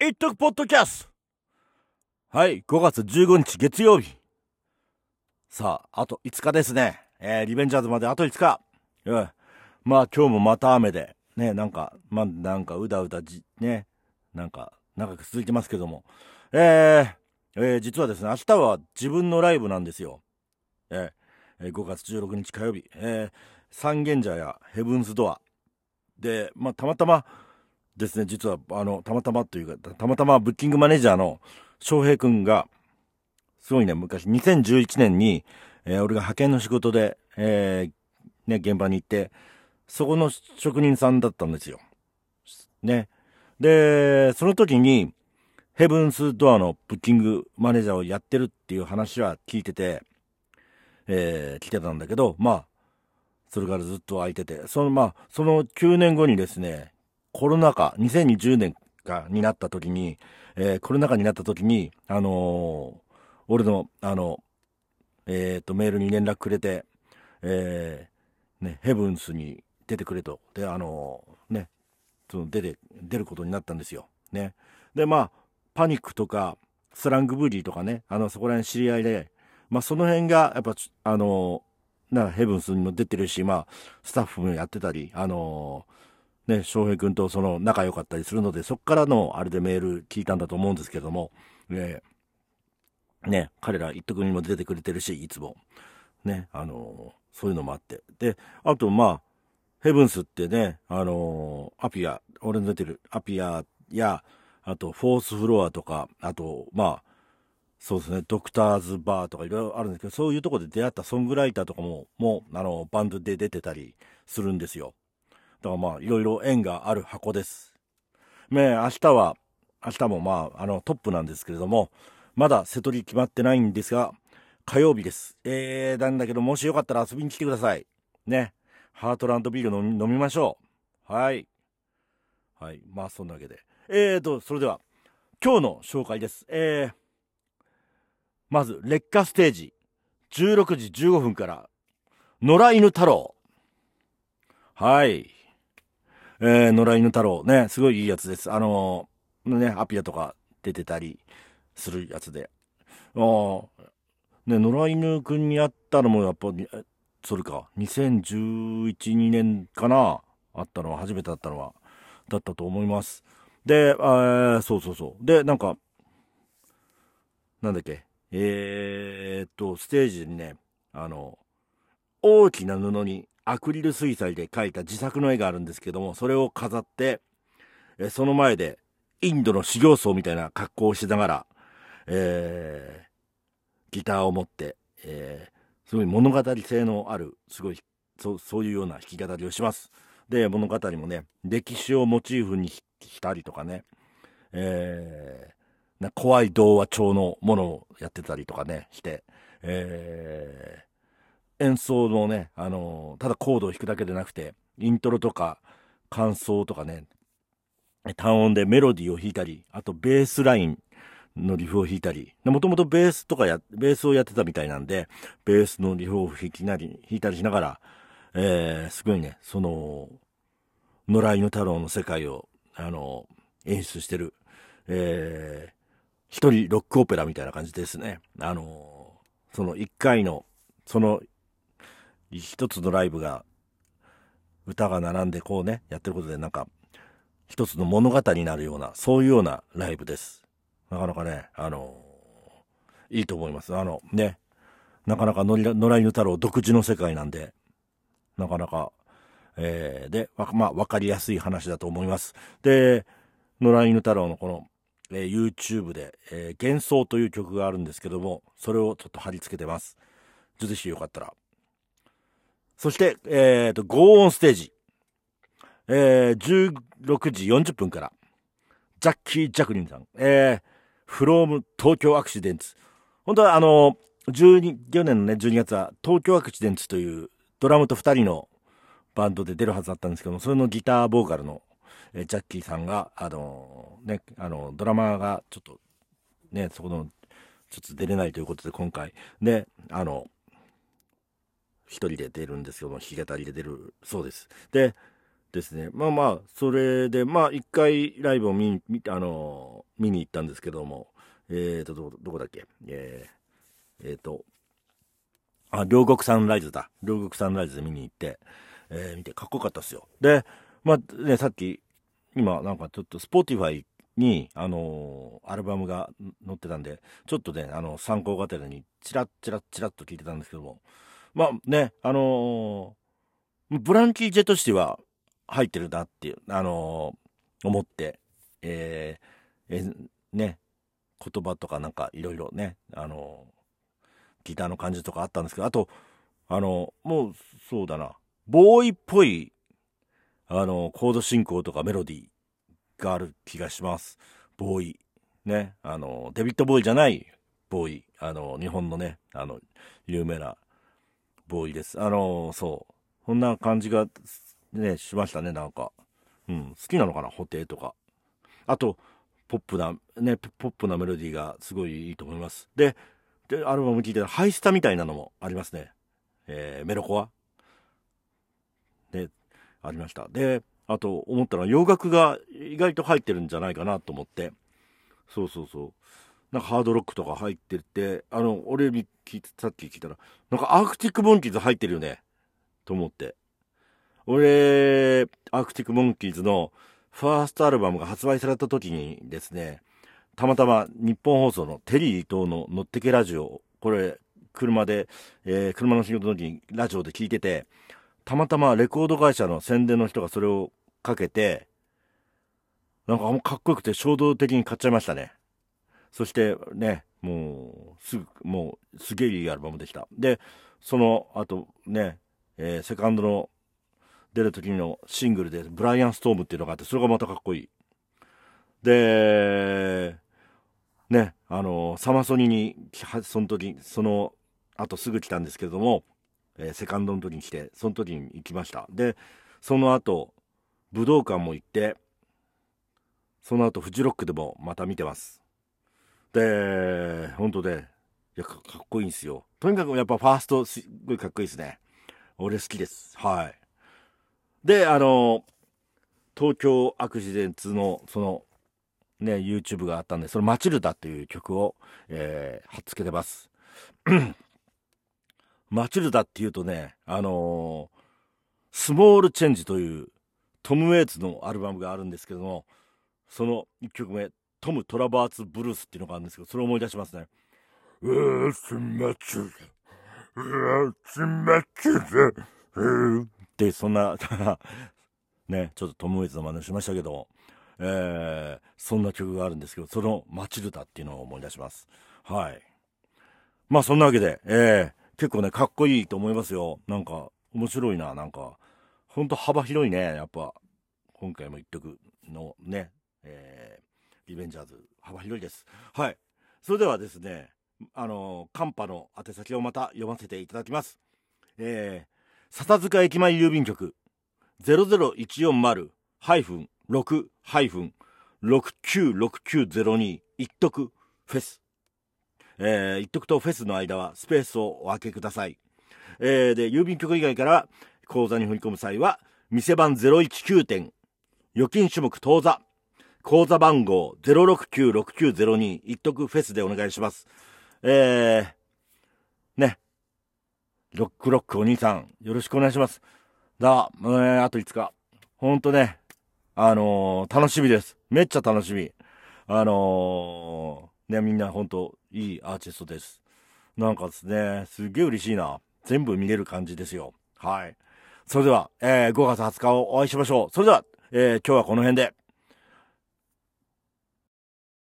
一徳ポッドキャストはい、5月15日月曜日。さあ、あと5日ですね。えー、リベンジャーズまであと5日。うん。まあ今日もまた雨で、ね、なんか、まあなんかうだうだじ、ね、なんか長く続いてますけども。えー、えー、実はですね、明日は自分のライブなんですよ。えー、5月16日火曜日。えー、三軒茶屋ヘブンズドア。で、まあたまたま、ですね、実は、あの、たまたまというか、たまたまブッキングマネージャーの翔平くんが、すごいね、昔、2011年に、えー俺が派遣の仕事で、えーね、現場に行って、そこの職人さんだったんですよ。ね。で、その時に、ヘブンスドアのブッキングマネージャーをやってるっていう話は聞いてて、えー来てたんだけど、まあ、それからずっと空いてて、その、まあ、その9年後にですね、コロナ禍、2020年かになった時に、えーコロナ禍になった時に、あのー俺の、あの、えっ、と、メールに連絡くれて、えーね、ヘブンスに出てくれと。で、あのね、その出て、出ることになったんですよ。ね。で、まあ、パニックとか、スラングブリーとかね、あの、そこら辺知り合いで、まあ、その辺が、やっぱ、あのな、ヘブンスにも出てるし、まあ、スタッフもやってたり、あのーね、翔平君とその仲良かったりするので、そっからのあれでメール聞いたんだと思うんですけども、えーね、彼ら一徳にも出てくれてるし、いつも。ね、あのーそういうのもあって。で、あと、まあ、ヘブンスってね、あのーアピア、俺の出てるアピアや、あと、フォースフロアとか、あと、まあ、そうですね、ドクターズバーとかいろいろあるんですけど、そういうところで出会ったソングライターとかも、もう、あの、バンドで出てたりするんですよ。だからまあ、いろいろ縁がある箱です。ね明日は、明日もまあ、あの、トップなんですけれども、まだ瀬戸り決まってないんですが、火曜日です。えー、なんだけど、もしよかったら遊びに来てください。ね。ハートランドビール飲み飲みましょう。はい。はい。まあ、そんなわけで。えーと、それでは、今日の紹介です。えー、まず、劣化ステージ、16時15分から、野良犬太郎。はい。えー、野良犬太郎ね、すごいいいやつです。あのーね、アピアとか出てたりするやつで。あーね、野良犬くんに会ったのもやっぱ、それか、2011、2年かなあったのは、初めてだったのは、だったと思います。で、えーそうそうそう。で、なんか、なんだっけ、えーっと、ステージにね、あの、大きな布にアクリル水彩で描いた自作の絵があるんですけども、それを飾って、えその前で、インドの修行僧みたいな格好をしながら、えーギターを持って、えーすごい物語性のある、すごい、そう、そういうような弾き語りをします。で、物語もね、歴史をモチーフにししたりとかね、えーな怖い童話調のものをやってたりとかね、して、えー演奏のね、あのーただコードを弾くだけでなくて、イントロとか感想とかね、単音でメロディーを弾いたり、あとベースラインのリフを弾いたり、もともとベースとかや、ベースをやってたみたいなんで、ベースのリフを弾きなり、弾いたりしながら、えー、すごいね、その、野良犬太郎の世界を、あの、演出してる、えー、一人ロックオペラみたいな感じですね。あの、その一回の、その、一つのライブが、歌が並んでこうね、やってることでなんか、一つの物語になるような、そういうようなライブです。なかなかね、あのいいと思います。あの、ね、なかなか野良犬太郎独自の世界なんで、なかなか、えーで、まあ、わかりやすい話だと思います。で、野良犬太郎のこの、えー YouTube で、えー幻想という曲があるんですけども、それをちょっと貼り付けてます。ぜひよかったら。そして、えっ、と、ゴーオンステージ。えー16時40分から、ジャッキー・ジャクリンさん。えー、フローム東京アクシデンツ。本当はあの、12、去年のね、12月は東京アクシデンツというドラムと2人のバンドで出るはずだったんですけども、それのギターボーカルの、えージャッキーさんが、あのね、あの、ドラマーがちょっと、ね、そこの、ちょっと出れないということで今回、で、あの、一人で出るんですけども、弾き語りで出るそうです。で、ですね。まあまあ、それで、まあ一回ライブを見、見あのー、見に行ったんですけども、えーと、ど、どこだっけ？えー、えーと、あ、両国サンライズだ。両国サンライズで見に行って、えー、見てかっこよかったっすよ。で、まあね、さっき、今なんかちょっとスポーティファイに、あの、アルバムが載ってたんで、ちょっとね、あの、参考がてらに、チラッチラッチラッと聞いてたんですけども、まあね、あのー、ブランキー・ジェトシティは入ってるなっていう、あのー、思って、えー、えね、言葉とかなんかいろいろね、あのギターの感じとかあったんですけど、あと、あのもう、そうだな、ボーイっぽい、あのコード進行とかメロディー、がある気がします。ボーイ。ね。あの、デビッド・ボーイじゃないボーイ。あの、日本のね、あの、有名なボーイです。あの、そう。こんな感じが、ね、しましたね、なんか。うん。好きなのかな、布袋とか。あと、ポップな、ね、ポップなメロディーがすごいいいと思います。で、でアルバム聴いてハイスタみたいなのもありますね。えー、メロコア。で、ありました。で、あと思ったのは洋楽が意外と入ってるんじゃないかなと思って。そうそうそう。なんかハードロックとか入ってて、あの、俺に聞いて、さっき聞いたら、なんかアークティックモンキーズ入ってるよね。と思って。俺、アークティックモンキーズのファーストアルバムが発売された時にですね、たまたま日本放送のテリー伊藤の乗ってけラジオ、これ、車で、えー、車の仕事の時にラジオで聞いてて、たまたまレコード会社の宣伝の人がそれをかけて、なんかかっこよくて衝動的に買っちゃいましたね。そしてね、もう、すぐ、もう、すげえいいアルバムでした。で、その後ね、えー、セカンドの出る時のシングルで、ブライアン・ストームっていうのがあって、それがまたかっこいい。で、ね、あの、サマソニに、その時、その後すぐ来たんですけれども、えー、セカンドの時に来て、その時に行きました。で、その後、武道館も行って、その後フジロックでもまた見てます。で、本当で、いやか、っこいいんですよ。とにかくやっぱファーストすっごいかっこいいですね。俺好きです。はい。で、あの、東京アクシデンツの、その、ね、YouTube があったんで、そのマチルダっていう曲を、えー、貼っつけてます。マチルダっていうとね、あのー、スモールチェンジというトム・ウェイツのアルバムがあるんですけども、その1曲目、トム・トラバーツ・ブルースっていうのがあるんですけど、それを思い出しますね。うーすまちゅうーすまちゅうって、そんな ね、ちょっとトム・ウェイツの真似しましたけども、えー、そんな曲があるんですけど、そのマチルダっていうのを思い出します。はい。まあそんなわけで、えー、結構ね、かっこいいと思いますよ。なんか、面白いな、なんか。ほんと幅広いね、やっぱ。今回も一曲のね、えー、リベンジャーズ、幅広いです。はい。それではですね、あの、カンパの宛先をまた読ませていただきます。えー、笹塚駅前郵便局00140-6-696902一徳フェス。えー、一徳とフェスの間はスペースをお分けください。えー、で、郵便局以外から口座に振り込む際は、店番019点、預金種目当座、口座番号0696902一徳フェスでお願いします。えー、ね。ロックロックお兄さん、よろしくお願いします。だ、えー、あと5日。ほんとね、あのー、楽しみです。めっちゃ楽しみ。あのー、ね、みんなほんといいアーティストです。なんかですね、すっげえ嬉しいな。全部見れる感じですよ。はい。それでは、えー、5月20日をお会いしましょう。それでは、えー、今日はこの辺で。